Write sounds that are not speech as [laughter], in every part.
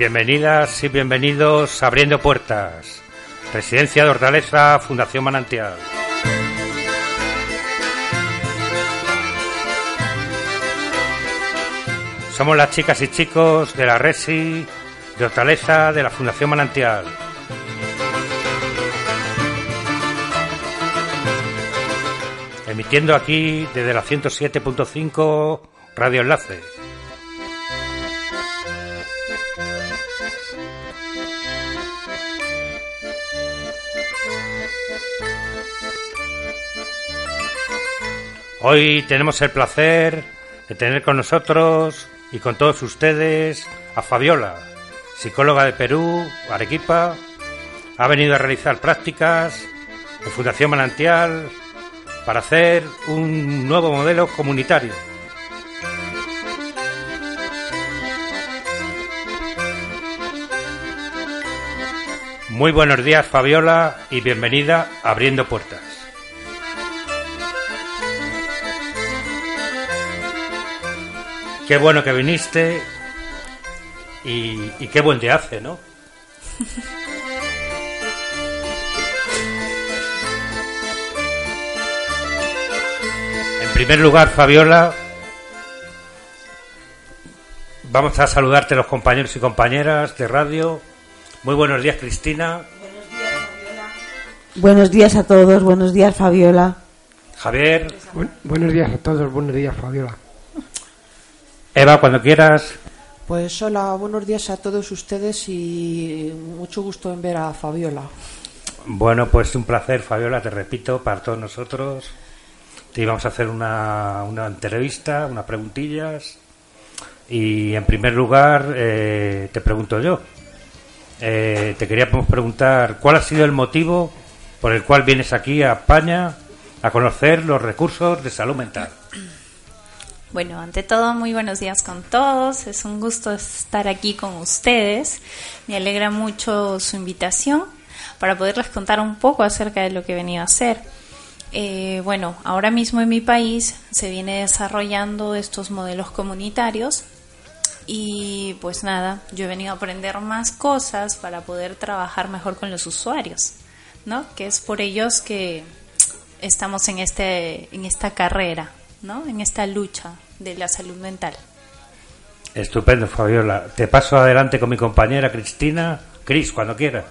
Bienvenidas y bienvenidos a Abriendo Puertas, Residencia de Hortaleza, Fundación Manantial. Somos las chicas y chicos de la Resi, de Hortaleza, de la Fundación Manantial. Emitiendo aquí desde la 107.5 Radio Enlace. Hoy tenemos el placer de tener con nosotros y con todos ustedes a Fabiola, psicóloga de Perú, Arequipa. Ha venido a realizar prácticas en Fundación Manantial para hacer un nuevo modelo comunitario. Muy buenos días Fabiola y bienvenida a Abriendo Puertas. Qué bueno que viniste y, y qué buen día hace, ¿no? En primer lugar, Fabiola, vamos a saludarte los compañeros y compañeras de radio. Muy buenos días, Cristina. Buenos días a todos, buenos días Fabiola. Javier. buenos días a todos, buenos días Fabiola. Eva, cuando quieras. Pues hola, buenos días a todos ustedes y mucho gusto en ver a Fabiola. Bueno, pues un placer, Fabiola, te repito, para todos nosotros. Te íbamos a hacer una, una entrevista, unas preguntillas. Y en primer lugar, eh, te pregunto yo. Eh, te queríamos preguntar cuál ha sido el motivo por el cual vienes aquí a España a conocer los recursos de salud mental. Bueno, ante todo, muy buenos días con todos. Es un gusto estar aquí con ustedes. Me alegra mucho su invitación para poderles contar un poco acerca de lo que he venido a hacer. Eh, bueno, ahora mismo en mi país se viene desarrollando estos modelos comunitarios y pues nada, yo he venido a aprender más cosas para poder trabajar mejor con los usuarios, ¿no? Que es por ellos que estamos en este en esta carrera ¿no? en esta lucha de la salud mental. Estupendo, Fabiola. Te paso adelante con mi compañera Cristina. Cris, cuando quieras.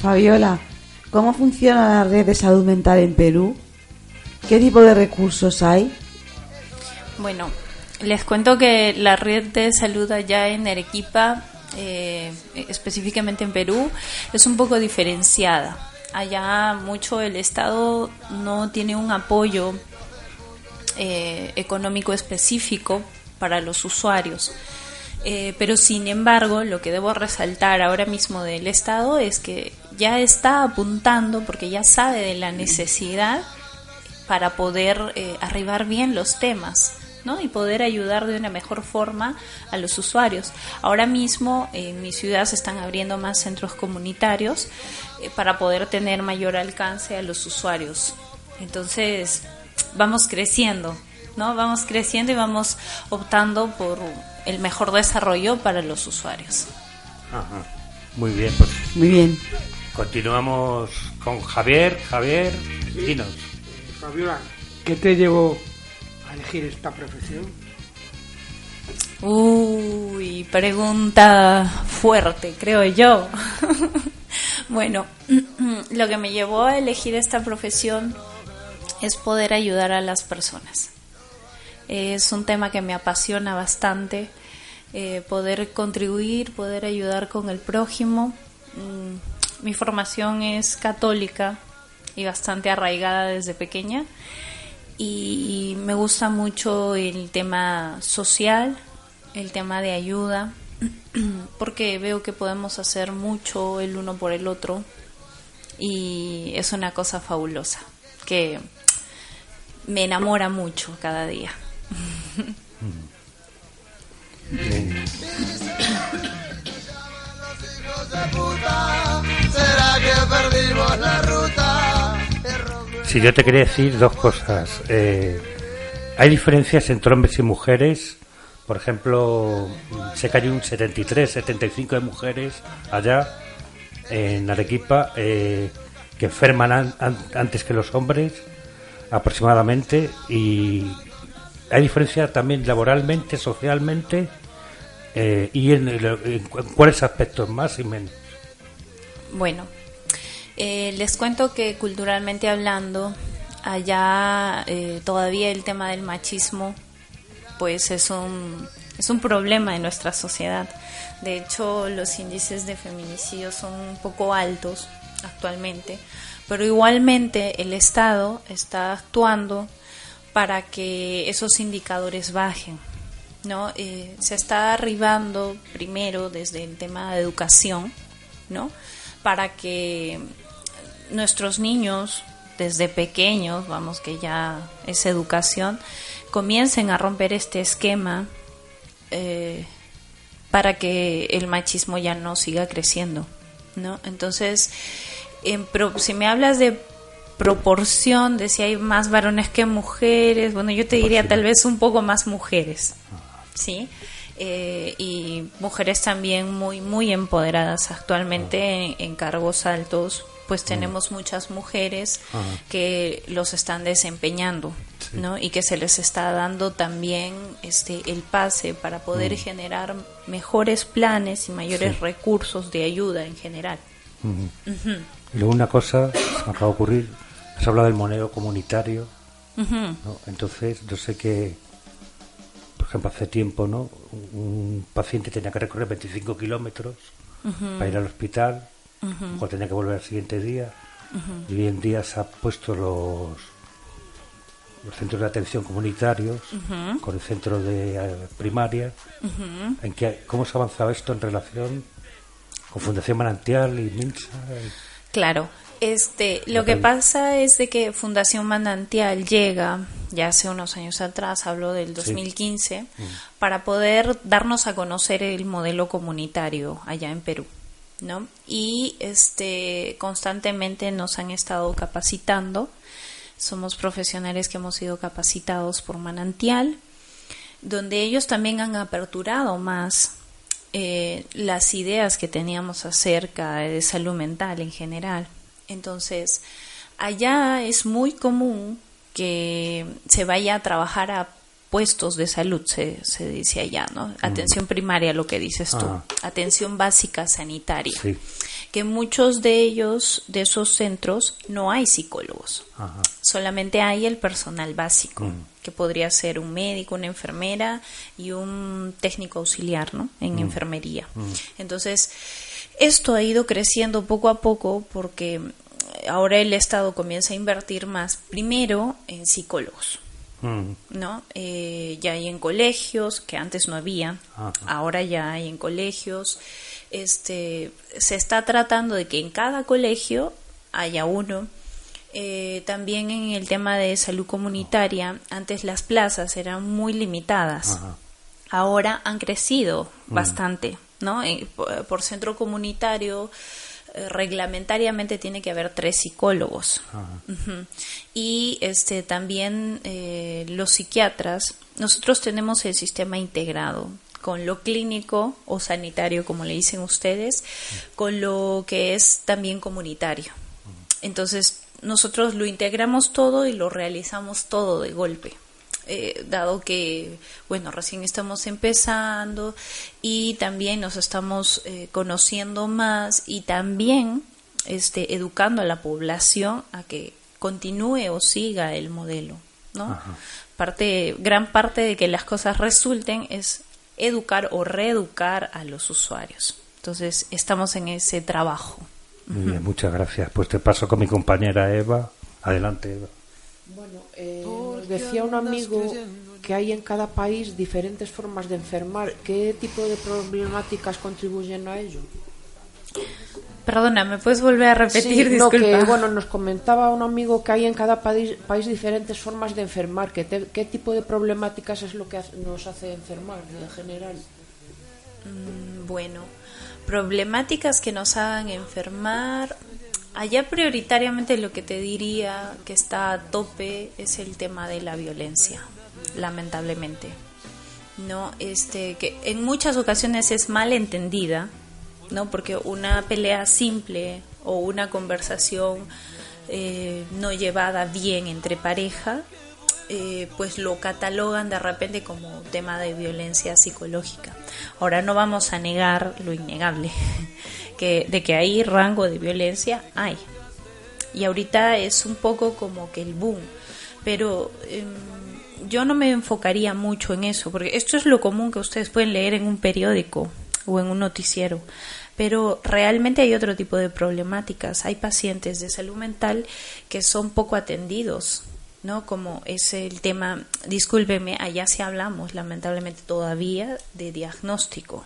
Fabiola, ¿Cómo funciona la red de salud mental en Perú? ¿Qué tipo de recursos hay? Bueno, les cuento que la red de salud allá en Arequipa, eh, específicamente en Perú, es un poco diferenciada. Allá mucho el Estado no tiene un apoyo eh, económico específico para los usuarios. Eh, pero sin embargo, lo que debo resaltar ahora mismo del Estado es que ya está apuntando, porque ya sabe de la necesidad para poder eh, arribar bien los temas. ¿No? y poder ayudar de una mejor forma a los usuarios. Ahora mismo en mi ciudad se están abriendo más centros comunitarios eh, para poder tener mayor alcance a los usuarios. Entonces, vamos creciendo, ¿no? Vamos creciendo y vamos optando por el mejor desarrollo para los usuarios. Ajá. Muy bien, pues Muy bien. continuamos con Javier. Javier, dinos. Fabiola, ¿qué te llevó elegir esta profesión? Uy, pregunta fuerte, creo yo. [laughs] bueno, [clears throat] lo que me llevó a elegir esta profesión es poder ayudar a las personas. Es un tema que me apasiona bastante, eh, poder contribuir, poder ayudar con el prójimo. Mm, mi formación es católica y bastante arraigada desde pequeña y me gusta mucho el tema social, el tema de ayuda, [clears throat] porque veo que podemos hacer mucho el uno por el otro y es una cosa fabulosa que me enamora mucho cada día. Bien. [laughs] ¿Será que perdimos la ruta? Si yo te quería decir dos cosas. Eh, hay diferencias entre hombres y mujeres. Por ejemplo, sé que hay un 73, 75 de mujeres allá en Arequipa eh, que enferman an- an- antes que los hombres, aproximadamente. Y hay diferencia también laboralmente, socialmente eh, y en, en en cuáles aspectos más y menos. Bueno, eh, les cuento que culturalmente hablando, allá eh, todavía el tema del machismo, pues es un, es un problema en nuestra sociedad. De hecho, los índices de feminicidio son un poco altos actualmente, pero igualmente el Estado está actuando para que esos indicadores bajen. ¿no? Eh, se está arribando primero desde el tema de educación, ¿no? Para que nuestros niños, desde pequeños, vamos que ya es educación, comiencen a romper este esquema eh, para que el machismo ya no siga creciendo, ¿no? Entonces, en pro- si me hablas de proporción de si hay más varones que mujeres, bueno, yo te diría tal vez un poco más mujeres, ¿sí? Eh, y mujeres también muy muy empoderadas actualmente en, en cargos altos pues tenemos muchas mujeres que los están desempeñando ¿no? y que se les está dando también este el pase para poder generar mejores planes y mayores recursos de ayuda en general. Y luego una cosa me acaba de ocurrir, has hablado del monero comunitario. ¿no? entonces yo sé que, por ejemplo, hace tiempo, ¿no? Un paciente tenía que recorrer 25 kilómetros para ir al hospital, o tenía que volver al siguiente día, y hoy en día se han puesto los los centros de atención comunitarios con el centro de eh, primaria. ¿En qué, ¿Cómo se ha avanzado esto en relación con Fundación Manantial y Minsa? Claro. Este, lo que pasa es de que Fundación Manantial llega, ya hace unos años atrás, habló del 2015, para poder darnos a conocer el modelo comunitario allá en Perú, ¿no? Y este, constantemente nos han estado capacitando. Somos profesionales que hemos sido capacitados por Manantial, donde ellos también han aperturado más eh, las ideas que teníamos acerca de salud mental en general. Entonces, allá es muy común que se vaya a trabajar a puestos de salud, se, se dice allá, ¿no? Atención primaria, lo que dices tú. Ah. Atención básica sanitaria. Sí. que muchos de ellos, de esos centros, no hay psicólogos. Ajá. Solamente hay el personal básico, Mm. que podría ser un médico, una enfermera y un técnico auxiliar, ¿no? En enfermería. Entonces, esto ha ido creciendo poco a poco porque ahora el Estado comienza a invertir más, primero en psicólogos. Mm. ¿no? Eh, ya hay en colegios, que antes no había, Ajá. ahora ya hay en colegios. Este, se está tratando de que en cada colegio haya uno. Eh, también en el tema de salud comunitaria, antes las plazas eran muy limitadas. Ajá. Ahora han crecido bastante, ¿no? Eh, por, por centro comunitario, reglamentariamente tiene que haber tres psicólogos. Y este también eh, los psiquiatras, nosotros tenemos el sistema integrado con lo clínico o sanitario, como le dicen ustedes, con lo que es también comunitario. Entonces, nosotros lo integramos todo y lo realizamos todo de golpe. Eh, dado que, bueno, recién estamos empezando y también nos estamos eh, conociendo más y también este, educando a la población a que continúe o siga el modelo, ¿no? Parte, gran parte de que las cosas resulten es educar o reeducar a los usuarios. Entonces, estamos en ese trabajo. Muy bien, muchas gracias. Pues te paso con mi compañera Eva. Adelante, Eva. Bueno, eh, decía un amigo que hay en cada país diferentes formas de enfermar. ¿Qué tipo de problemáticas contribuyen a ello? Perdona, ¿me puedes volver a repetir? Sí, no, que bueno, nos comentaba un amigo que hay en cada país, país diferentes formas de enfermar. Que te- ¿Qué tipo de problemáticas es lo que nos hace enfermar en general? Mm, Bueno, problemáticas que nos hagan enfermar. Allá prioritariamente lo que te diría que está a tope es el tema de la violencia, lamentablemente. No, este que en muchas ocasiones es mal entendida, ¿no? Porque una pelea simple o una conversación eh, no llevada bien entre pareja eh, pues lo catalogan de repente como tema de violencia psicológica. Ahora no vamos a negar lo innegable, [laughs] que de que hay rango de violencia, hay. Y ahorita es un poco como que el boom, pero em, yo no me enfocaría mucho en eso, porque esto es lo común que ustedes pueden leer en un periódico o en un noticiero. Pero realmente hay otro tipo de problemáticas. Hay pacientes de salud mental que son poco atendidos, ¿no? Como es el tema, discúlpeme, allá sí hablamos lamentablemente todavía de diagnóstico.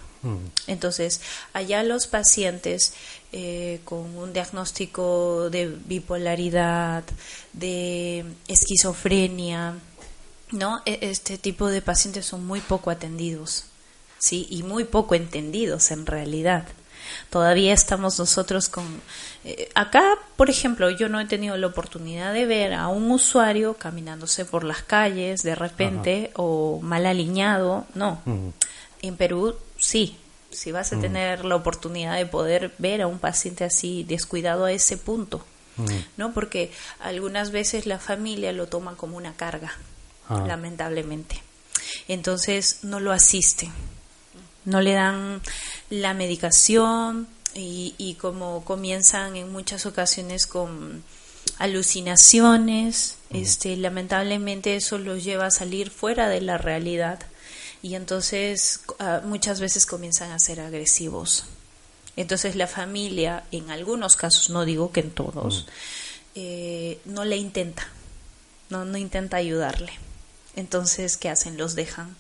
Entonces, allá los pacientes eh, con un diagnóstico de bipolaridad, de esquizofrenia, ¿no? E- Este tipo de pacientes son muy poco atendidos, ¿sí? Y muy poco entendidos en realidad. Todavía estamos nosotros con... eh, acá, por ejemplo, yo no he tenido la oportunidad de ver a un usuario caminándose por las calles de repente o mal alineado, no. Mm. En Perú, sí. Si vas a tener la oportunidad de poder ver a un paciente así descuidado a ese punto, ¿no? Porque algunas veces la familia lo toma como una carga, Ah. lamentablemente. Entonces no lo asisten, no le dan la medicación y, y como comienzan en muchas ocasiones con alucinaciones, este, lamentablemente eso los lleva a salir fuera de la realidad y entonces ah, muchas veces comienzan a ser agresivos. Entonces la familia, en algunos casos, no digo que en todos, eh, no le intenta, no, no intenta ayudarle. Entonces, ¿qué hacen? Los dejan.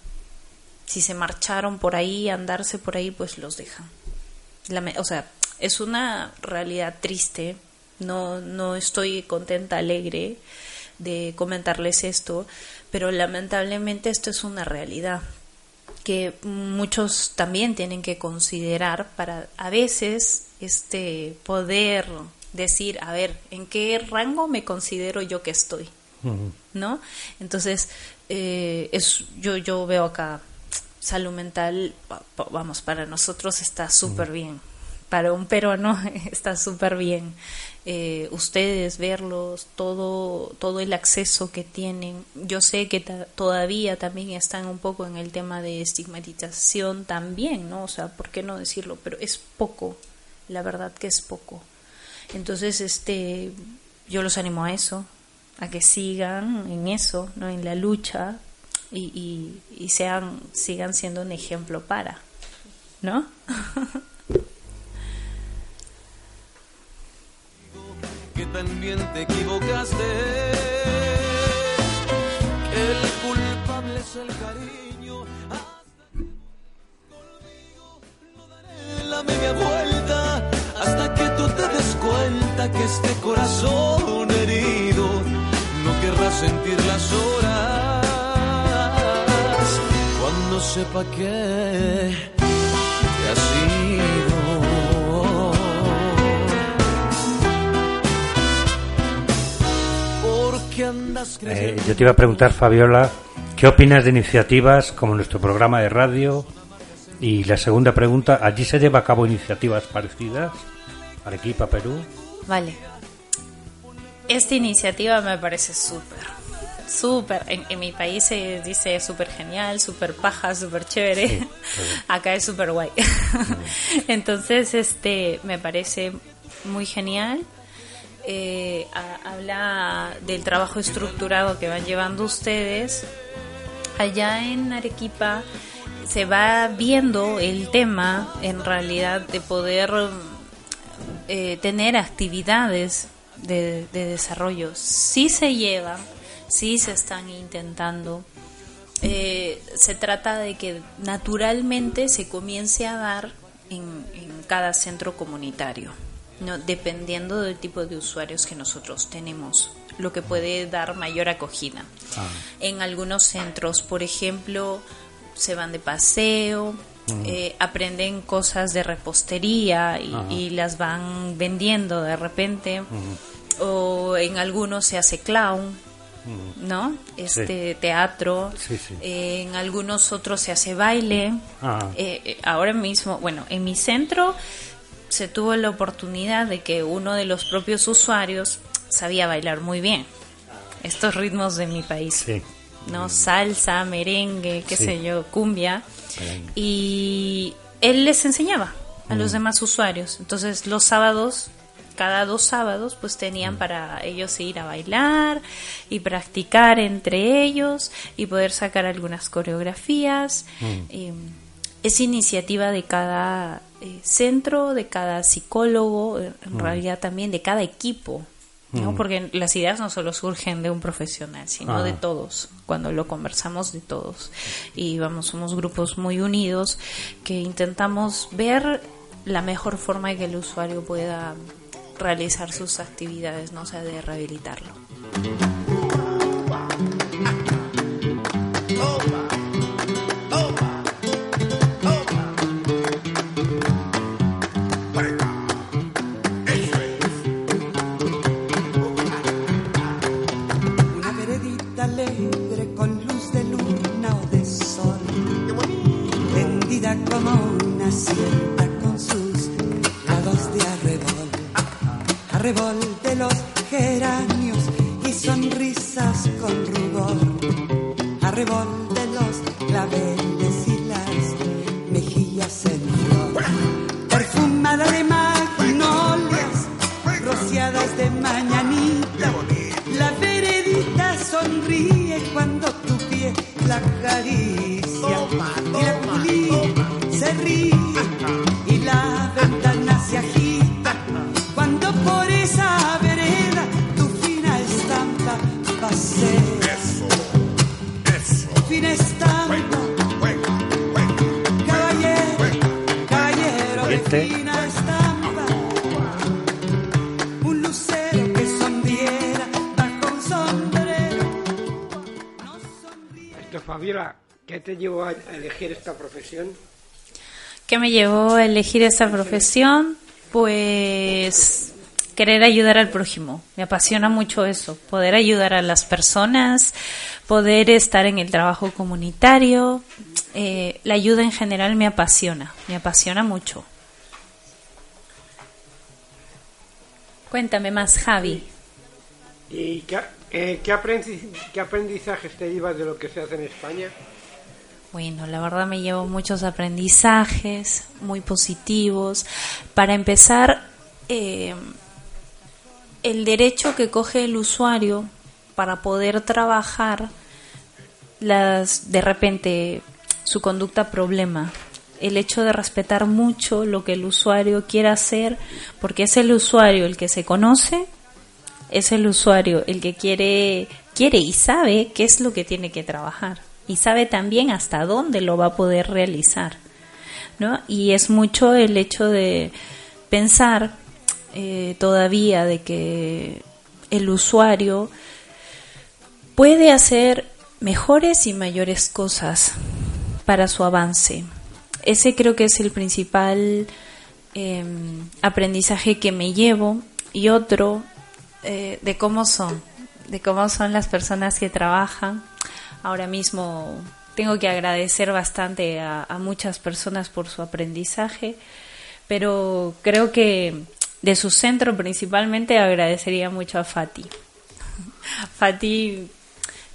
Si se marcharon por ahí, andarse por ahí, pues los dejan. O sea, es una realidad triste. No, no estoy contenta, alegre de comentarles esto, pero lamentablemente esto es una realidad que muchos también tienen que considerar para a veces este poder decir, a ver, ¿en qué rango me considero yo que estoy? ¿no? Entonces, eh, es, yo, yo veo acá salud mental, va- va- vamos, para nosotros está súper bien. Para un peruano [laughs] está súper bien. Eh, ustedes verlos, todo, todo el acceso que tienen. Yo sé que todavía también están un poco en el tema de estigmatización también, ¿no? O sea, ¿por qué no decirlo? Pero es poco, la verdad que es poco. Entonces, este, yo los animo a eso, a que sigan en eso, ¿no? en la lucha y, y, y sean, sigan siendo un ejemplo para, ¿no? [laughs] también te equivocaste. El culpable es el cariño. No daré la media vuelta hasta que tú te des cuenta que este corazón herido no querrá sentir las horas cuando sepa que te has. Eh, yo te iba a preguntar, Fabiola, ¿qué opinas de iniciativas como nuestro programa de radio? Y la segunda pregunta, ¿allí se lleva a cabo iniciativas parecidas? Arequipa, Perú. Vale. Esta iniciativa me parece súper, súper. En, en mi país se dice súper genial, súper paja, súper chévere. Sí, sí. [laughs] Acá es súper guay. [laughs] Entonces, este, me parece muy genial. Eh, ha- habla del trabajo estructurado que van llevando ustedes. Allá en Arequipa se va viendo el tema, en realidad, de poder eh, tener actividades de, de desarrollo. Sí se llevan, sí se están intentando. Eh, se trata de que naturalmente se comience a dar en, en cada centro comunitario, ¿no? dependiendo del tipo de usuarios que nosotros tenemos, lo que puede dar mayor acogida. En algunos centros, por ejemplo, se van de paseo, eh, aprenden cosas de repostería y, las van vendiendo de repente. O en algunos se hace clown, ¿no? Este teatro. Sí, sí. En algunos otros se hace baile. Ah. Eh, eh, ahora mismo, bueno, en mi centro se tuvo la oportunidad de que uno de los propios usuarios sabía bailar muy bien estos ritmos de mi país. Sí. ¿no? Salsa, merengue, qué Sí. sé yo, cumbia. Merengue. Y él les enseñaba a los demás usuarios. Entonces los sábados, cada dos sábados, pues tenían para ellos ir a bailar y practicar entre ellos y poder sacar algunas coreografías. Eh, es iniciativa de cada eh, centro, de cada psicólogo, eh, en realidad también de cada equipo. ¿no? Porque las ideas no solo surgen de un profesional, sino Ah. de todos, cuando lo conversamos de todos. Y vamos, somos grupos muy unidos que intentamos ver la mejor forma de que el usuario pueda realizar sus actividades, no o sea, de rehabilitarlo. Una sienta con sus lados de arrebol, arrebol de los geranios y sonrisas con rubor, arrebol de los claveles y las mejillas en flor, perfumada de magnolias, rociadas de mañanita. La veredita sonríe cuando tu pie la acaricia. Y la culi se ríe sonríe. Esto, Fabiola, ¿qué te llevó a a elegir esta profesión? ¿Qué me llevó a elegir esta profesión? Pues querer ayudar al prójimo. Me apasiona mucho eso, poder ayudar a las personas, poder estar en el trabajo comunitario. Eh, la ayuda en general me apasiona, me apasiona mucho. Cuéntame más, Javi. ¿Y qué, eh, qué aprendizajes te llevas de lo que se hace en España? Bueno, la verdad me llevo muchos aprendizajes muy positivos. Para empezar, eh, el derecho que coge el usuario para poder trabajar las de repente su conducta problema el hecho de respetar mucho lo que el usuario quiera hacer porque es el usuario el que se conoce es el usuario el que quiere quiere y sabe qué es lo que tiene que trabajar y sabe también hasta dónde lo va a poder realizar ¿no? y es mucho el hecho de pensar eh, todavía de que el usuario puede hacer mejores y mayores cosas para su avance. Ese creo que es el principal eh, aprendizaje que me llevo y otro eh, de cómo son, de cómo son las personas que trabajan. Ahora mismo tengo que agradecer bastante a, a muchas personas por su aprendizaje, pero creo que de su centro principalmente agradecería mucho a Fati. [laughs] Fati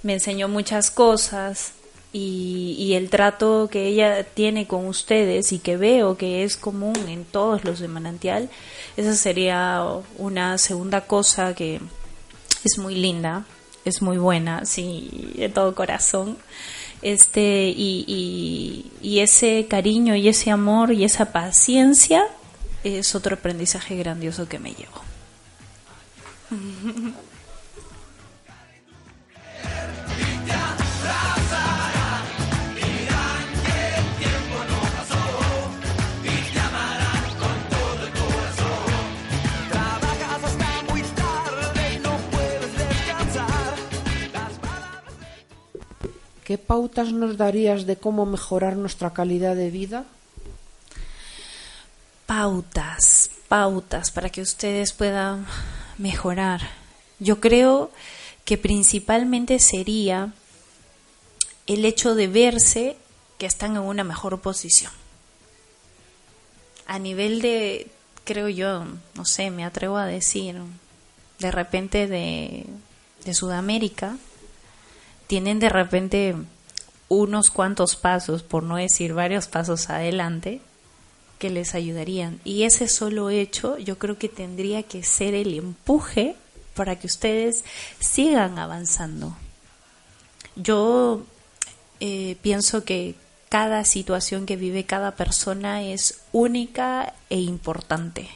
me enseñó muchas cosas y, y, el trato que ella tiene con ustedes y que veo que es común en todos los de Manantial, esa sería una segunda cosa que es muy linda, es muy buena, sí, de todo corazón. Este, y, y, y ese cariño y ese amor y esa paciencia es otro aprendizaje grandioso que me llevo. [laughs] ¿Qué pautas nos darías de cómo mejorar nuestra calidad de vida? Pautas, pautas para que ustedes puedan mejorar. Yo creo que principalmente sería el hecho de verse que están en una mejor posición. A nivel de, creo yo, no sé, me atrevo a decir, de repente de, de Sudamérica, tienen de repente unos cuantos pasos, por no decir varios pasos adelante, que les ayudarían. Y ese solo hecho yo creo que tendría que ser el empuje para que ustedes sigan avanzando. Yo eh, pienso que cada situación que vive cada persona es única e importante,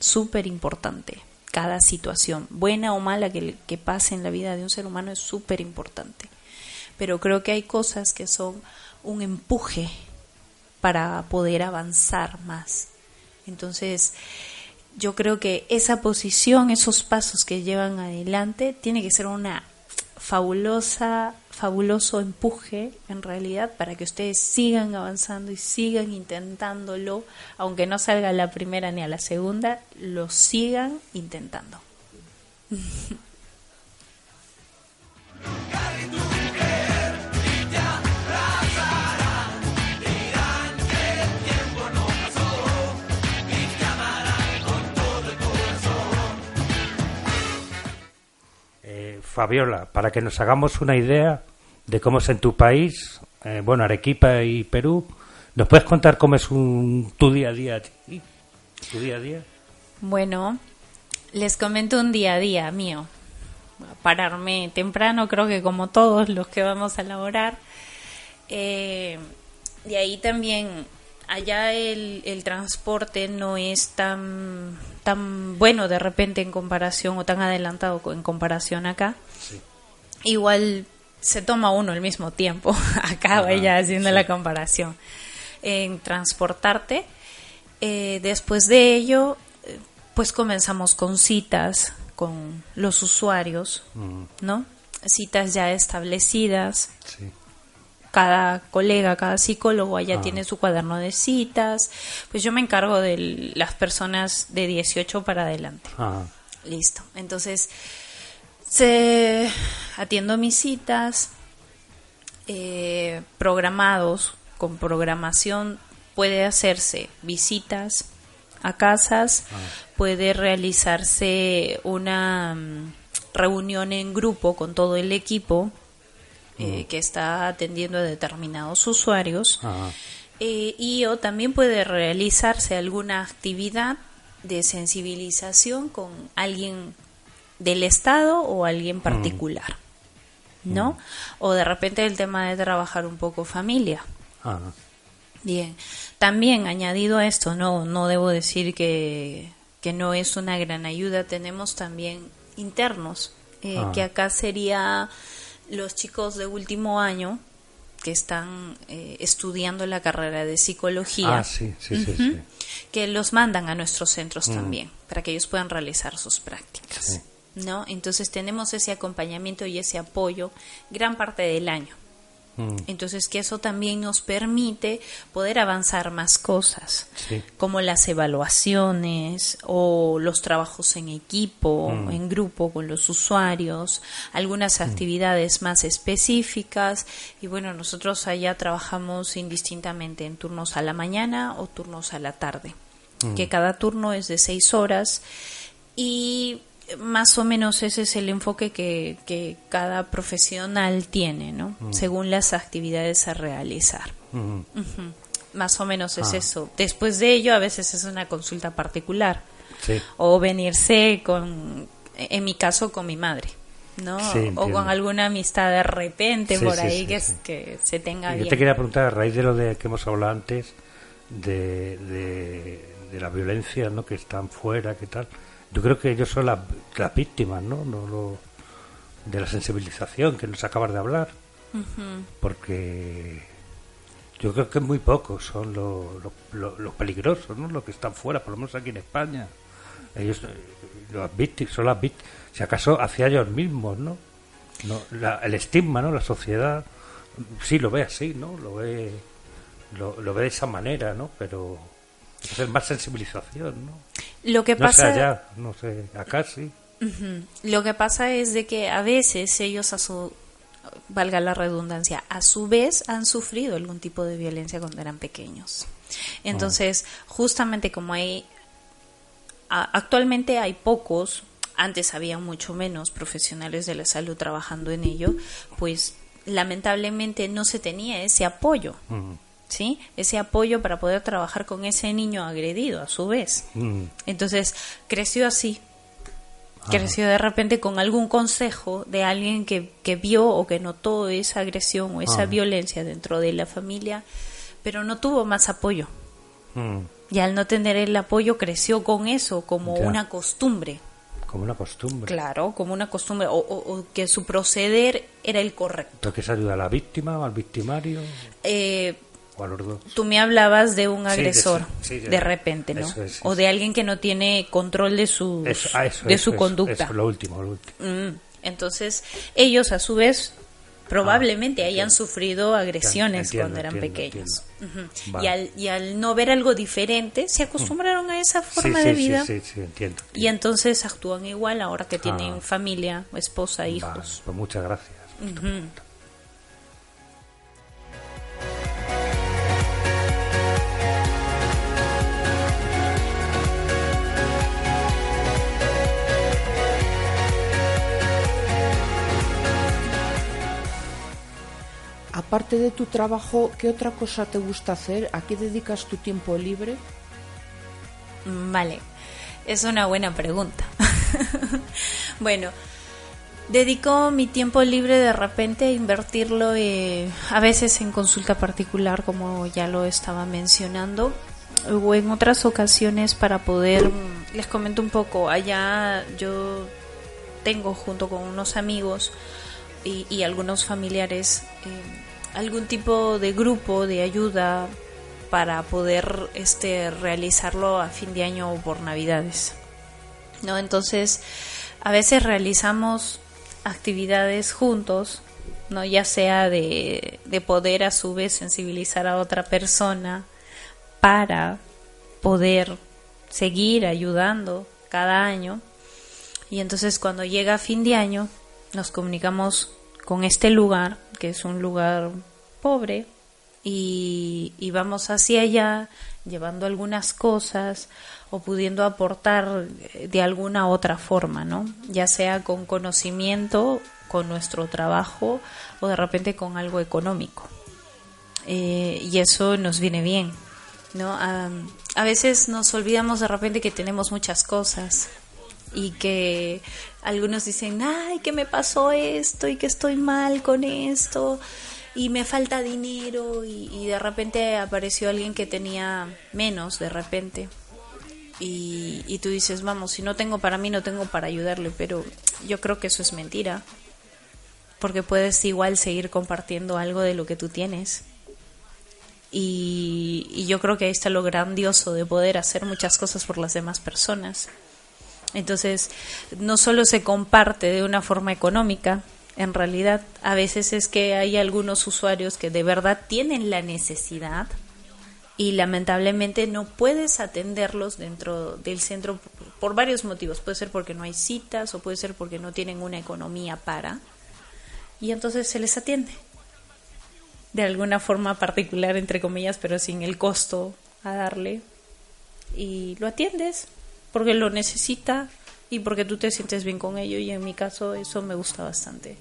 súper importante. Cada situación, buena o mala que, que pase en la vida de un ser humano es súper importante. Pero creo que hay cosas que son un empuje para poder avanzar más. Entonces, yo creo que esa posición, esos pasos que llevan adelante, tiene que ser una fabulosa, fabuloso empuje en realidad para que ustedes sigan avanzando y sigan intentándolo, aunque no salga a la primera ni a la segunda, lo sigan intentando. [laughs] Fabiola, para que nos hagamos una idea de cómo es en tu país, eh, bueno, Arequipa y Perú, ¿nos puedes contar cómo es un, tu día a día? ¿Tu día a día? Bueno, les comento un día a día mío. Pararme temprano, creo que como todos los que vamos a laborar. Eh, de ahí también allá el, el, transporte no es tan tan bueno de repente en comparación o tan adelantado en comparación acá. Sí. Igual se toma uno el mismo tiempo, [laughs] acá vaya haciendo sí. la comparación, en transportarte. Eh, después de ello, pues comenzamos con citas con los usuarios, mm. ¿no? Citas ya establecidas. Sí cada colega, cada psicólogo allá ah. tiene su cuaderno de citas. Pues yo me encargo de las personas de 18 para adelante. Ah. Listo. Entonces, se atiendo mis citas eh, programados con programación. Puede hacerse visitas a casas, ah. puede realizarse una mm, reunión en grupo con todo el equipo eh, que está atendiendo a determinados usuarios. Eh, y o también puede realizarse alguna actividad de sensibilización con alguien del Estado o alguien particular, ¿no? O de repente el tema de trabajar un poco familia. Ajá. Bien, también añadido a esto, no, no debo decir que, que no es una gran ayuda, tenemos también internos, eh, Ah. que acá sería los chicos de último año que están eh, estudiando la carrera de psicología, Ah, sí, sí, sí, Ujú. sí. que los mandan a nuestros centros Mm. también, para que ellos puedan realizar sus prácticas. ¿no? Entonces tenemos ese acompañamiento y ese apoyo gran parte del año. Mm, Entonces que eso también nos permite poder avanzar más cosas, Sí. como las evaluaciones o los trabajos en equipo, Mm. en grupo con los usuarios, algunas actividades más específicas. Y bueno, nosotros allá trabajamos indistintamente en turnos a la mañana o turnos a la tarde, que cada turno es de seis horas. Y más o menos ese es el enfoque que, que cada profesional tiene, ¿no? Según las actividades a realizar. Más o menos es Ah. eso. Después de ello, a veces es una consulta particular Sí. o venirse con, en mi caso, con mi madre, ¿no? Sí, o con alguna amistad de repente Sí, por ahí que, se tenga Yo bien. te quería preguntar, a raíz de lo de que hemos hablado antes, de, de, de la violencia ¿no? que están fuera, que tal. Yo creo que ellos son las, las víctimas, ¿no? No lo- de la sensibilización que nos acabas de hablar, porque yo creo que muy pocos son los, los, los- los peligrosos, ¿no? Los que están fuera, por lo menos aquí en España. Ellos, las víctimas, son las víctimas, si acaso hacia ellos mismos, ¿no? no la- el estigma, ¿no? La sociedad, sí lo ve así, ¿no? Lo ve, lo, lo ve de esa manera, ¿no? Pero es más sensibilización, ¿no? Lo que no sé pasa allá, no sé, acá sí. Lo que pasa es de que a veces ellos a su valga la redundancia, a su vez han sufrido algún tipo de violencia cuando eran pequeños. Entonces, justamente como hay actualmente hay pocos, antes había mucho menos profesionales de la salud trabajando en ello, pues lamentablemente no se tenía ese apoyo. ¿Sí? Ese apoyo para poder trabajar con ese niño agredido a su vez. mm, Entonces, creció así. Creció de repente con algún consejo de alguien que, que vio o que notó esa agresión o esa Ajá. violencia dentro de la familia, pero no tuvo más apoyo. mm. Y al no tener el apoyo, creció con eso como Ya. una costumbre. Como una costumbre. Claro, como una costumbre, o, o- o que su proceder era el correcto. ¿qué se ayuda a la víctima o al victimario Eh, o a los dos? Tú me hablabas de un Sí, de agresor, sí, de, de- repente, ¿no? es, o de alguien que no tiene control de su, Eso, ah, eso, de eso, su conducta. eso, lo último, lo último. Mm, Entonces, ellos a su vez probablemente Ah, hayan sufrido agresiones Entiendo, cuando eran entiendo, pequeños. Vale. Y, al, y al no ver algo diferente, se acostumbraron a esa forma sí, de sí, vida. Sí, sí, sí, entiendo. Y entonces actúan igual ahora que tienen Ah. familia, esposa, Vale, hijos. pues muchas gracias. Aparte de tu trabajo, ¿qué otra cosa te gusta hacer? ¿A qué dedicas tu tiempo libre? Mm, Vale, es una buena pregunta. [laughs] bueno, dedico mi tiempo libre de repente a invertirlo eh, a veces en consulta particular, como ya lo estaba mencionando, o en otras ocasiones para poder, mm, les comento un poco, allá yo tengo junto con unos amigos y, algunos familiares eh, algún tipo de grupo de ayuda para poder este realizarlo a fin de año o por navidades no entonces a veces realizamos actividades juntos no ya sea de, de poder a su vez sensibilizar a otra persona para poder seguir ayudando cada año. Y entonces cuando llega fin de año nos comunicamos con este lugar, que es un lugar pobre, y, vamos hacia allá llevando algunas cosas o pudiendo aportar de alguna otra forma, ¿no? Ya sea con conocimiento, con nuestro trabajo o de repente con algo económico. Eh, y eso nos viene bien. ¿no? A, a veces nos olvidamos de repente que tenemos muchas cosas y que algunos dicen, ay, que me pasó esto y que estoy mal con esto y me falta dinero y, de repente apareció alguien que tenía menos de repente y, y tú dices, vamos, si no tengo para mí, no tengo para ayudarle, pero yo creo que eso es mentira, porque puedes igual seguir compartiendo algo de lo que tú tienes. Y, y yo creo que ahí está lo grandioso de poder hacer muchas cosas por las demás personas. Entonces, no solo se comparte de una forma económica, en realidad a veces es que hay algunos usuarios que de verdad tienen la necesidad y lamentablemente no puedes atenderlos dentro del centro por, varios motivos. Puede ser porque no hay citas o puede ser porque no tienen una economía para. Y entonces se les atiende de alguna forma particular, entre comillas, pero sin el costo a darle. Y lo atiendes porque lo necesita y porque tú te sientes bien con ello. Y en mi caso eso me gusta bastante,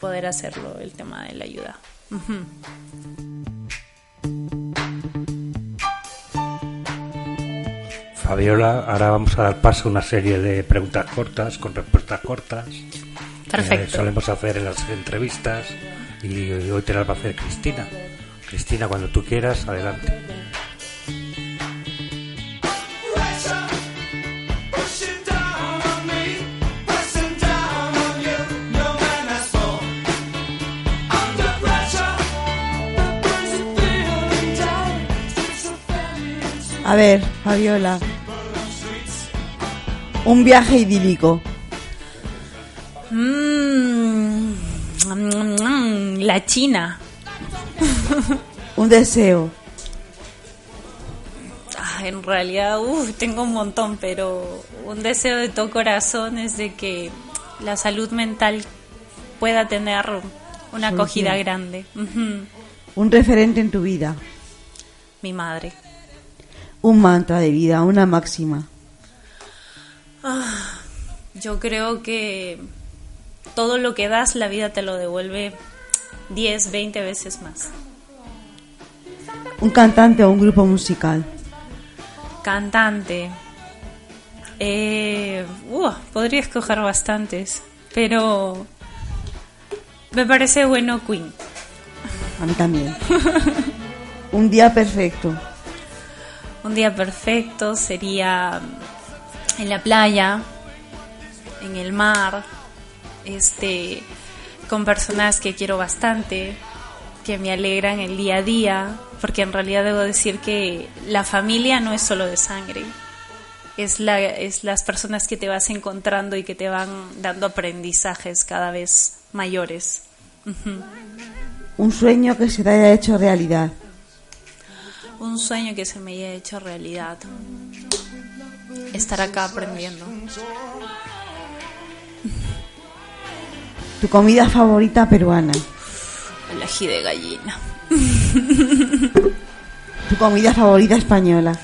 poder hacerlo, el tema de la ayuda. Fabiola, ahora vamos a dar paso a una serie de preguntas cortas con respuestas cortas. Perfecto. Que solemos hacer en las entrevistas y hoy te las va a hacer Cristina. Cristina, cuando tú quieras, adelante. A ver, Fabiola. Un viaje idílico. Mm, mm, la China. [laughs] Un deseo. Ah, en realidad, uf, tengo un montón, pero un deseo de todo corazón es de que la salud mental pueda tener una acogida grande. Un referente en tu vida. Mi madre. Un mantra de vida, una máxima. Ah, yo creo que todo lo que das, la vida te lo devuelve 10, 20 veces más. Un cantante o un grupo musical. Cantante. Eh, uh, podría escoger bastantes, pero me parece bueno Queen. A mí también. Un día perfecto. Un día perfecto sería en la playa, en el mar, este, con personas que quiero bastante, que me alegran el día a día, porque en realidad debo decir que la familia no es solo de sangre, es, la, es las personas que te vas encontrando y que te van dando aprendizajes cada vez mayores. Un sueño que se haya hecho realidad. Un sueño que se me haya hecho realidad. Estar acá aprendiendo. Tu comida favorita peruana. El ají de gallina. Tu comida favorita española.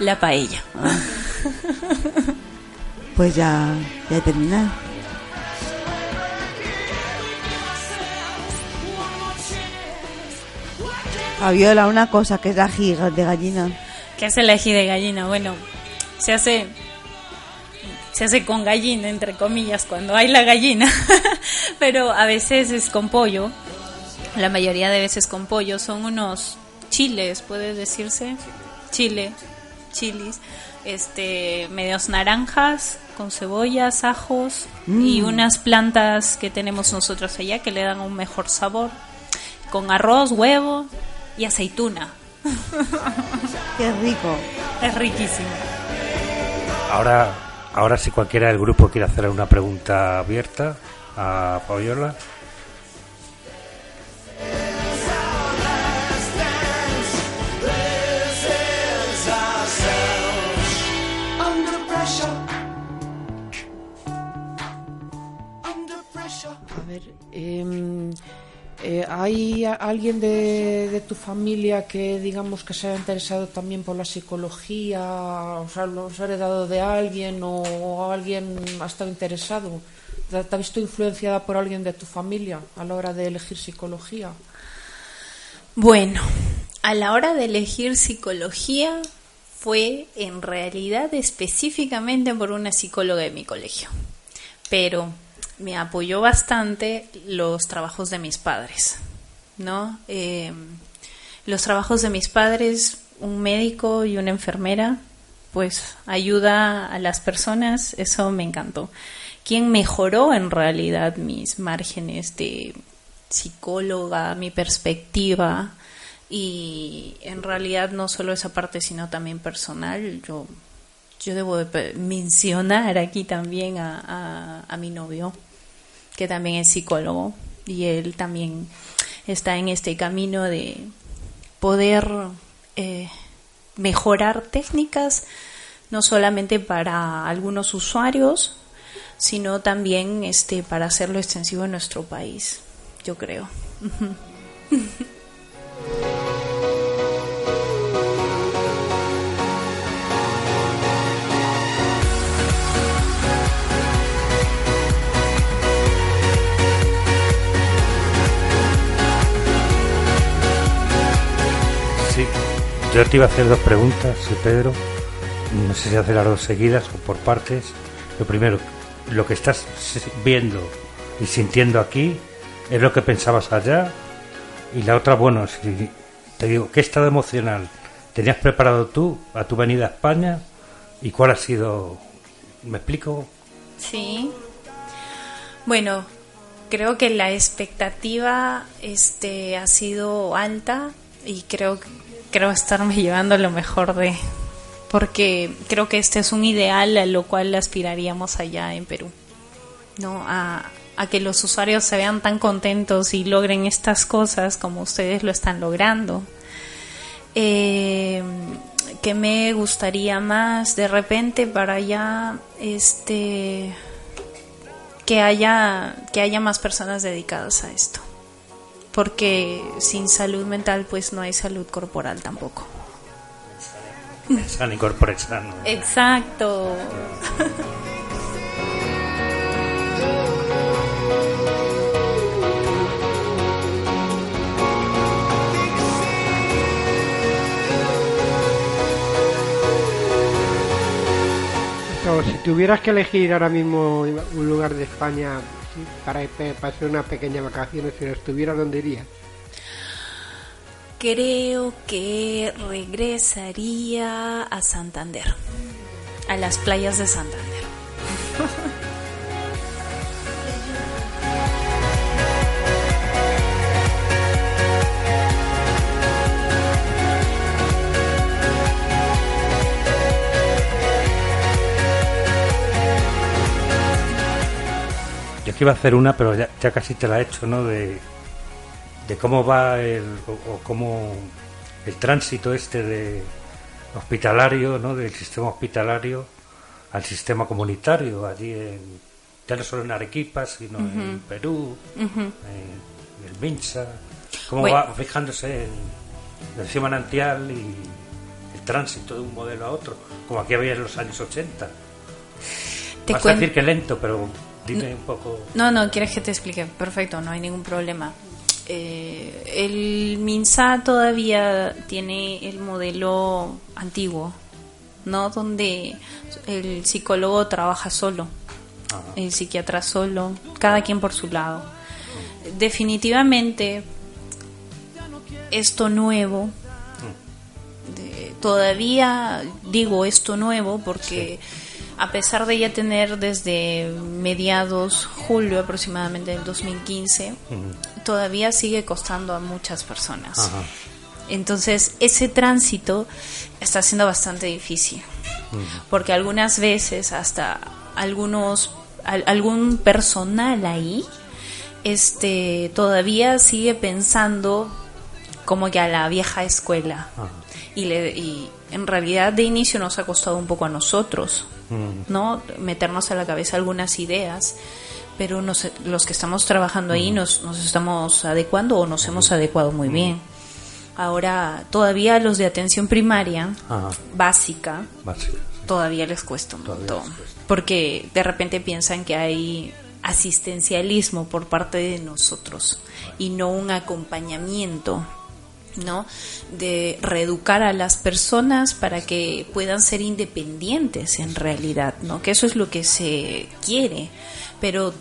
La paella. Pues ya, ya he terminado. Fabiola, una cosa que es la giga de gallina. ¿Qué hace el ají de gallina? Bueno, se hace se hace con gallina entre comillas cuando hay la gallina, [laughs] pero a veces es con pollo. La mayoría de veces con pollo son unos chiles, puede decirse, chile, chilis, este, medios naranjas con cebollas, ajos y Mm. unas plantas que tenemos nosotros allá que le dan un mejor sabor, con arroz, huevo y aceituna. [laughs] Qué rico. Es riquísimo. Ahora, ahora si cualquiera del grupo quiere hacer una pregunta abierta a pressure. A ver, em, eh, ¿hay alguien de, tu familia que digamos que se haya interesado también por la psicología? O sea, ¿lo has heredado de alguien o alguien ha estado interesado ¿Te, te has visto influenciada por alguien de tu familia a la hora de elegir psicología? Bueno, a la hora de elegir psicología fue en realidad específicamente por una psicóloga de mi colegio, pero me apoyó bastante los trabajos de mis padres, ¿no? Eh, los trabajos de mis padres, un médico y una enfermera, pues ayuda a las personas, eso me encantó. Quien mejoró en realidad mis márgenes de psicóloga, mi perspectiva y en realidad no solo esa parte sino también personal. Yo, yo debo de mencionar aquí también a, a mi novio que también es psicólogo y él también está en este camino de poder eh, mejorar técnicas no solamente para algunos usuarios sino también este para hacerlo extensivo en nuestro país yo creo [laughs] yo te iba a hacer dos preguntas, sí, Pedro. No sé si hacer las dos seguidas o por partes. Lo primero, lo que estás viendo y sintiendo aquí es lo que pensabas allá. Y la otra, bueno, te digo, ¿qué estado emocional tenías preparado tú a tu venida a España? ¿Y cuál ha sido? ¿Me explico? Sí. Bueno, creo que la expectativa este ha sido alta y creo creo estarme llevando lo mejor de porque creo que este es un ideal a lo cual aspiraríamos allá en Perú. ¿No? A, a que los usuarios se vean tan contentos y logren estas cosas como ustedes lo están logrando. Eh, que me gustaría más de repente para allá este que haya que haya más personas dedicadas a esto porque sin salud mental pues no hay salud corporal tampoco Sano y corpore sano. exacto si tuvieras que elegir ahora mismo un lugar de España sí, para, para hacer una pequeña vacaciones, si no estuvieras, ¿dónde irías? creo que regresaría a Santander a las playas de Santander [laughs] Que iba a hacer una, pero ya, ya casi te la he hecho, ¿no? De, de cómo va el, o, o cómo el tránsito este de hospitalario, ¿no? Del sistema hospitalario al sistema comunitario, allí en, ya no solo en Arequipa, sino en Perú, Ujú. en el Minsa. Cómo Bueno. va fijándose en el río manantial y el tránsito de un modelo a otro, como aquí había en los años 80. Te Vas a decir que lento, pero dime un poco. No, no, quieres que te explique. Perfecto, no hay ningún problema. Eh, el MINSA todavía tiene el modelo antiguo, ¿no? Donde el psicólogo trabaja solo, el psiquiatra solo, cada quien por su lado. Definitivamente, esto nuevo, de- todavía digo esto nuevo porque a pesar de ya tener desde mediados julio aproximadamente del 2015, todavía sigue costando a muchas personas. Ajá. Entonces, ese tránsito está siendo bastante difícil, porque algunas veces hasta algunos al- algún personal ahí este todavía sigue pensando como que a la vieja escuela. Y, le, y en realidad de inicio nos ha costado un poco a nosotros, ¿no? Meternos a la cabeza algunas ideas, pero nos- los que estamos trabajando ahí nos, nos estamos adecuando o nos hemos adecuado muy bien. Ahora, todavía los de atención primaria, Ajá. básica, Básica. todavía les cuesta un Todavía montón. cuesta. Porque de repente piensan que hay asistencialismo por parte de nosotros y no un acompañamiento ¿no? De reeducar a las personas para que puedan ser independientes en realidad, ¿no? Que eso es lo que se quiere, pero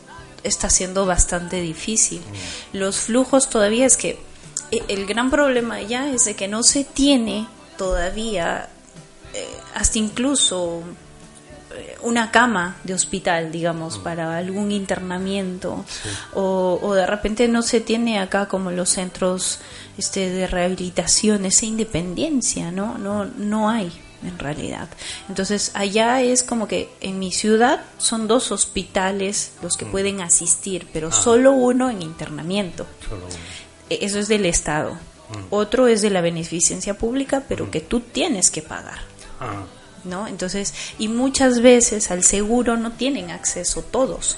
está siendo bastante difícil. Los flujos todavía es que eh, el gran problema ya es de que no se tiene todavía eh, hasta incluso una cama de hospital, digamos, para algún internamiento, o, o de repente no se tiene acá como los centros este, de rehabilitación, esa independencia, ¿no? No, no hay en realidad. Entonces, allá es como que en mi ciudad son dos hospitales los que pueden asistir, pero solo uno en internamiento. Solo uno. E- Eso es del Estado. Otro es de la beneficencia pública, pero que tú tienes que pagar. Ah, ¿no? Entonces, y muchas veces al seguro no tienen acceso todos.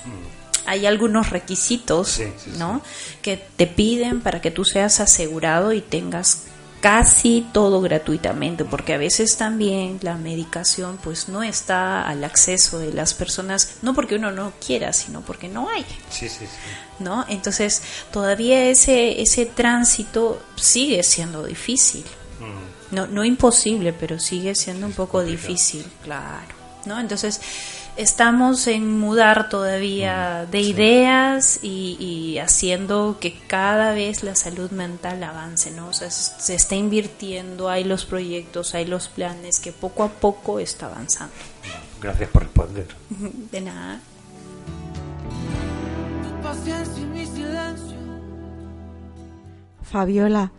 Hay algunos requisitos, Sí, sí, sí. ¿no? Que te piden para que tú seas asegurado y tengas casi todo gratuitamente, porque a veces también la medicación pues no está al acceso de las personas, no porque uno no quiera, sino porque no hay. sí, sí, sí. ¿no? Entonces, todavía ese, ese tránsito sigue siendo difícil. Mm. No, no imposible, pero sigue siendo un poco difícil, claro. ¿no? Entonces, estamos en mudar todavía de ideas y, y haciendo que cada vez la salud mental avance, ¿no? O sea, se se está invirtiendo, hay los proyectos, hay los planes que poco a poco está avanzando. Gracias por responder. [laughs] De nada. Tu paciencia y mi silencio. Fabiola,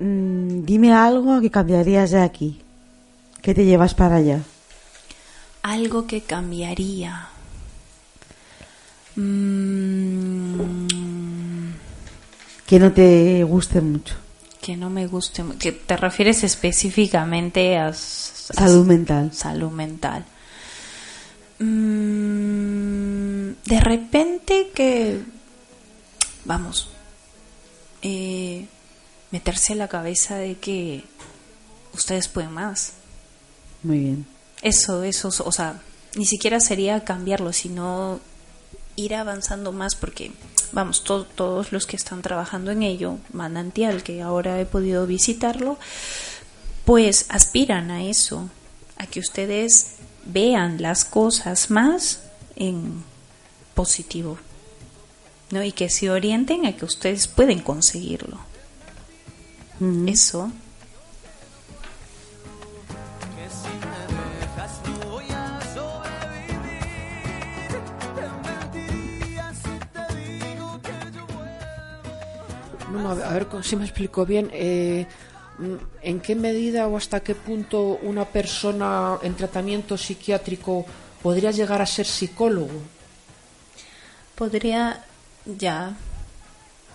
mm, dime algo que cambiarías de aquí. ¿Qué te llevas para allá? Algo que cambiaría. Mm, Que no te guste mucho. que no me guste. mu- Que te refieres específicamente a Salud mental. salud mental. Mm, de repente que, vamos, eh, meterse en la cabeza de que ustedes pueden más. Muy bien. Eso, eso, o sea, ni siquiera sería cambiarlo, sino ir avanzando más porque, vamos, to- todos los que están trabajando en ello, Manantial, que ahora he podido visitarlo, pues aspiran a eso, a que ustedes vean las cosas más en positivo, ¿no? Y que se orienten a que ustedes pueden conseguirlo. Eso. No a sobrevivir. Te mentiría si te digo que yo vuelvo. No, no, a ver si me explico bien. eh, ¿En qué medida o hasta qué punto una persona en tratamiento psiquiátrico podría llegar a ser psicólogo? Podría, ya.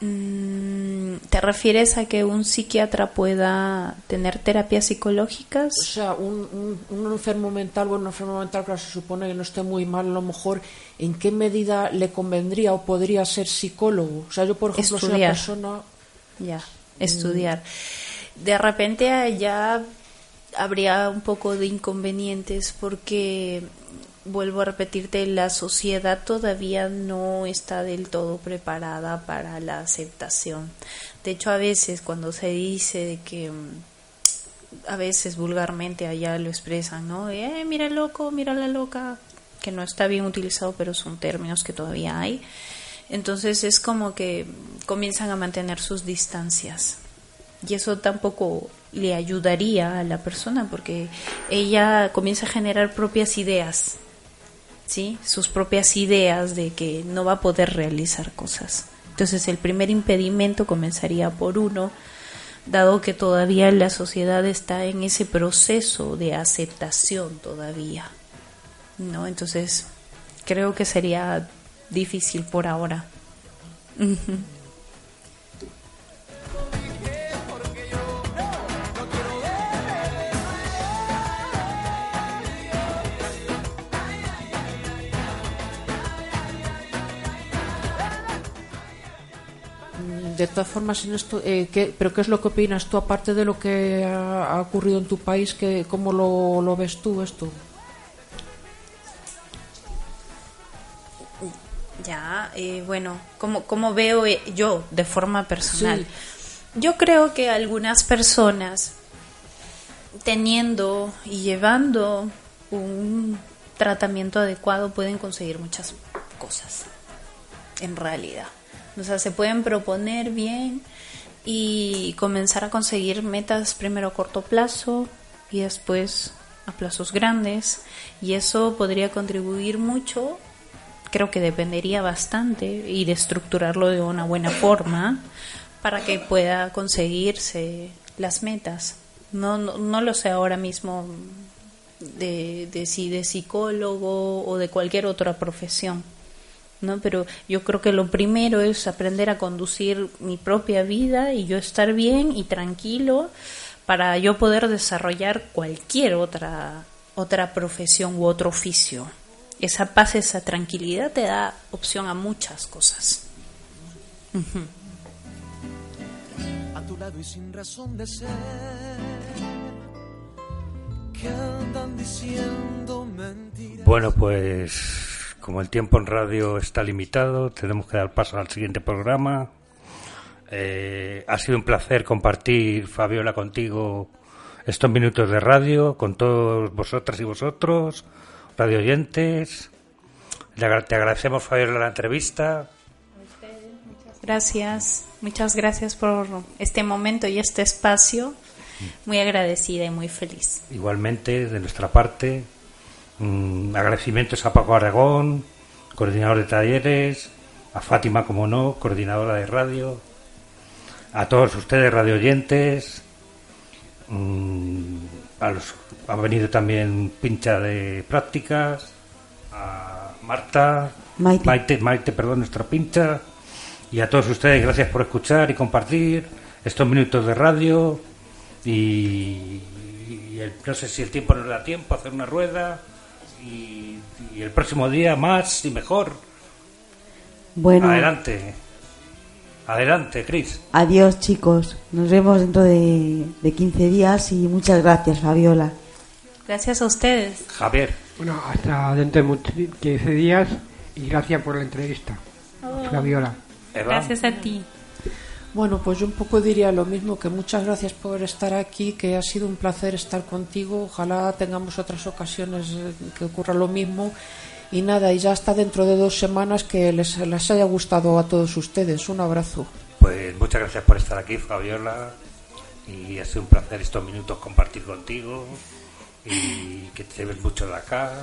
Mm, ¿Te refieres a que un psiquiatra pueda tener terapias O psicológicas? sea, un, un- un enfermo mental, bueno, un enfermo mental, claro, se supone que no esté muy mal, a lo mejor, ¿en qué medida le convendría o podría ser psicólogo? O sea, yo, por ejemplo, soy una Estudiar. persona... Ya, estudiar. De repente allá habría un poco de inconvenientes porque, vuelvo a repetirte, la sociedad todavía no está del todo preparada para la aceptación. De hecho, a veces cuando se dice que mm, a veces vulgarmente allá lo expresan, ¿no? Eh, mira loco, mira la loca, que no está bien utilizado, pero son términos que todavía hay. Entonces es como que comienzan a mantener sus distancias. Y eso tampoco le ayudaría a la persona porque ella comienza a generar propias ideas, ¿sí? Sus propias ideas de que no va a poder realizar cosas. Entonces el primer impedimento comenzaría por uno, dado que todavía la sociedad está en ese proceso de aceptación todavía, ¿no? Entonces creo que sería difícil por ahora. De todas formas, en esto, eh, ¿qué- ¿pero qué es lo que opinas tú, aparte de lo que ha, ha ocurrido en tu país? Que, ¿Cómo lo, lo ves tú esto? Ya, eh, bueno, ¿cómo, cómo veo eh, yo de forma personal? Yo creo que algunas personas teniendo y llevando un tratamiento adecuado pueden conseguir muchas cosas, en realidad. O sea, se pueden proponer bien y comenzar a conseguir metas primero a corto plazo y después a plazos grandes y eso podría contribuir mucho creo que dependería bastante y de estructurarlo de una buena forma para que pueda conseguirse las metas. No, no, no lo sé ahora mismo de, de si de psicólogo o de cualquier otra profesión. ¿No? Pero yo creo que lo primero es aprender a conducir mi propia vida y yo estar bien y tranquilo para yo poder desarrollar cualquier otra otra profesión u otro oficio. Esa paz, esa tranquilidad te da opción a muchas cosas. Ujú. a tu lado y sin razón de ser. Que andan diciendo mentiras. Bueno, pues como el tiempo en radio está limitado, tenemos que dar paso al siguiente programa. Eh, ha sido un placer compartir, Fabiola, contigo estos minutos de radio, con todos vosotras y vosotros, radio oyentes. Te agradecemos, Fabiola, la entrevista. Gracias, muchas gracias por este momento y este espacio. Muy agradecida y muy feliz. Igualmente, de nuestra parte, mm, agradecimientos a Paco Aragón, coordinador de talleres, a Fátima, como no, coordinadora de radio, a todos ustedes, radio oyentes, mm, a los, ha venido también Pincha de Prácticas, a Marta, Maite. Maite, Maite, perdón, nuestra Pincha, y a todos ustedes, gracias por escuchar y compartir estos minutos de radio. Y, y el- no sé si el tiempo nos da tiempo a hacer una rueda. Y, y el próximo día más y mejor. Bueno, Adelante. Adelante, Cris. adiós chicos. Nos vemos dentro de, de 15 días y muchas gracias, Fabiola. Gracias a ustedes. Javier. Bueno, hasta dentro de much- 15 días y gracias por la entrevista. Fabiola. Eva. Gracias a ti. Bueno, pues yo un poco diría lo mismo, que muchas gracias por estar aquí, que ha sido un placer estar contigo. Ojalá tengamos otras ocasiones eh, que ocurra lo mismo. Y nada, y ya hasta dentro de dos semanas que les, les haya gustado a todos ustedes. Un abrazo. Pues muchas gracias por estar aquí, Fabiola. Y ha sido un placer estos minutos compartir contigo. Y que te ves mucho de acá.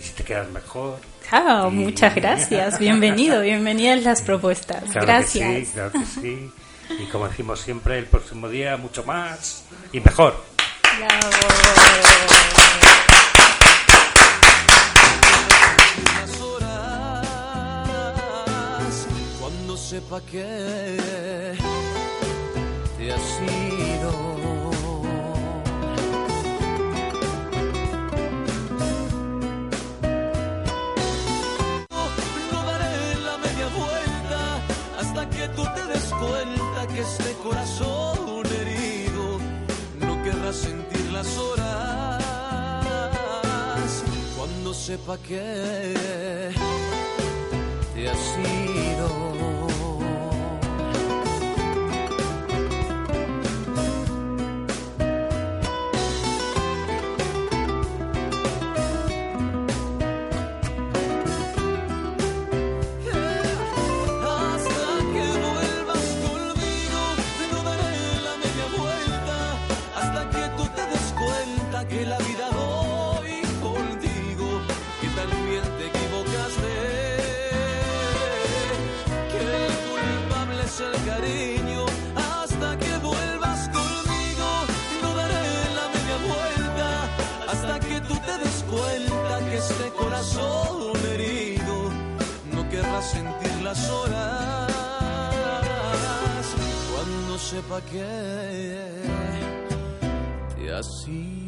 Y si te quedas mejor. Chao, Y- muchas gracias. Bienvenido, bienvenidas las propuestas. Claro gracias. Que sí, claro que sí. Y como decimos siempre, el próximo día mucho más y mejor. cuando sepa que te has ido. Que tú te des cuenta que este corazón herido no querrá sentir las horas cuando sepa que te has ido. Las horas cuando sepa que te has ido.